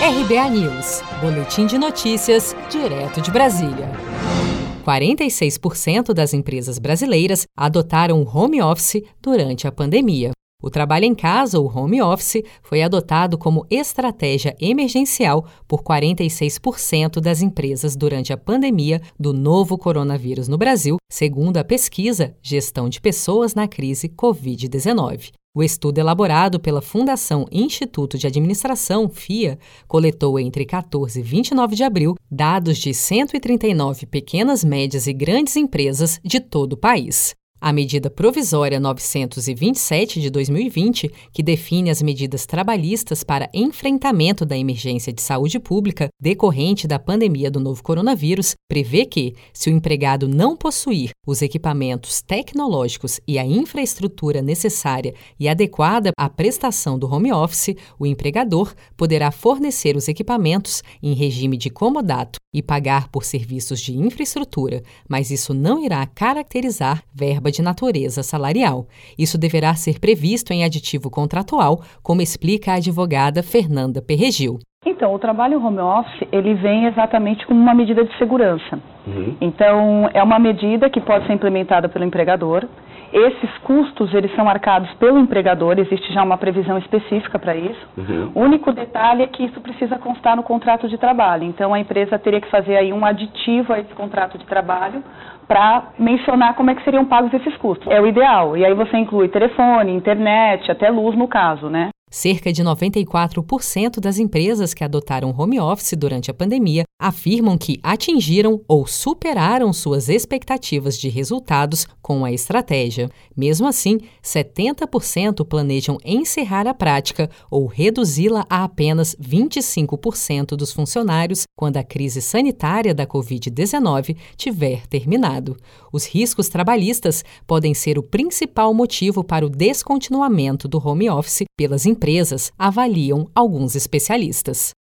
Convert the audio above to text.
RBA News, Boletim de Notícias, direto de Brasília. 46% das empresas brasileiras adotaram o home office durante a pandemia. O trabalho em casa, o home office, foi adotado como estratégia emergencial por 46% das empresas durante a pandemia do novo coronavírus no Brasil, segundo a pesquisa Gestão de Pessoas na Crise Covid-19. O estudo elaborado pela Fundação Instituto de Administração, FIA, coletou entre 14 e 29 de abril dados de 139 pequenas, médias e grandes empresas de todo o país. A medida provisória 927 de 2020, que define as medidas trabalhistas para enfrentamento da emergência de saúde pública decorrente da pandemia do novo coronavírus, prevê que, se o empregado não possuir os equipamentos tecnológicos e a infraestrutura necessária e adequada à prestação do home office, o empregador poderá fornecer os equipamentos em regime de comodato e pagar por serviços de infraestrutura, mas isso não irá caracterizar verba de natureza salarial. Isso deverá ser previsto em aditivo contratual, como explica a advogada Fernanda Perregil. Então, o trabalho home office, ele vem exatamente como uma medida de segurança. Uhum. Então, é uma medida que pode ser implementada pelo empregador. Esses custos, eles são arcados pelo empregador, existe já uma previsão específica para isso. Uhum. O único detalhe é que isso precisa constar no contrato de trabalho. Então, a empresa teria que fazer aí um aditivo a esse contrato de trabalho para mencionar como é que seriam pagos esses custos. É o ideal. E aí você inclui telefone, internet, até luz no caso, né? Cerca de 94% das empresas que adotaram home office durante a pandemia afirmam que atingiram ou superaram suas expectativas de resultados com a estratégia. Mesmo assim, 70% planejam encerrar a prática ou reduzi-la a apenas 25% dos funcionários quando a crise sanitária da Covid-19 tiver terminado. Os riscos trabalhistas podem ser o principal motivo para o descontinuamento do home office pelas empresas, avaliam alguns especialistas.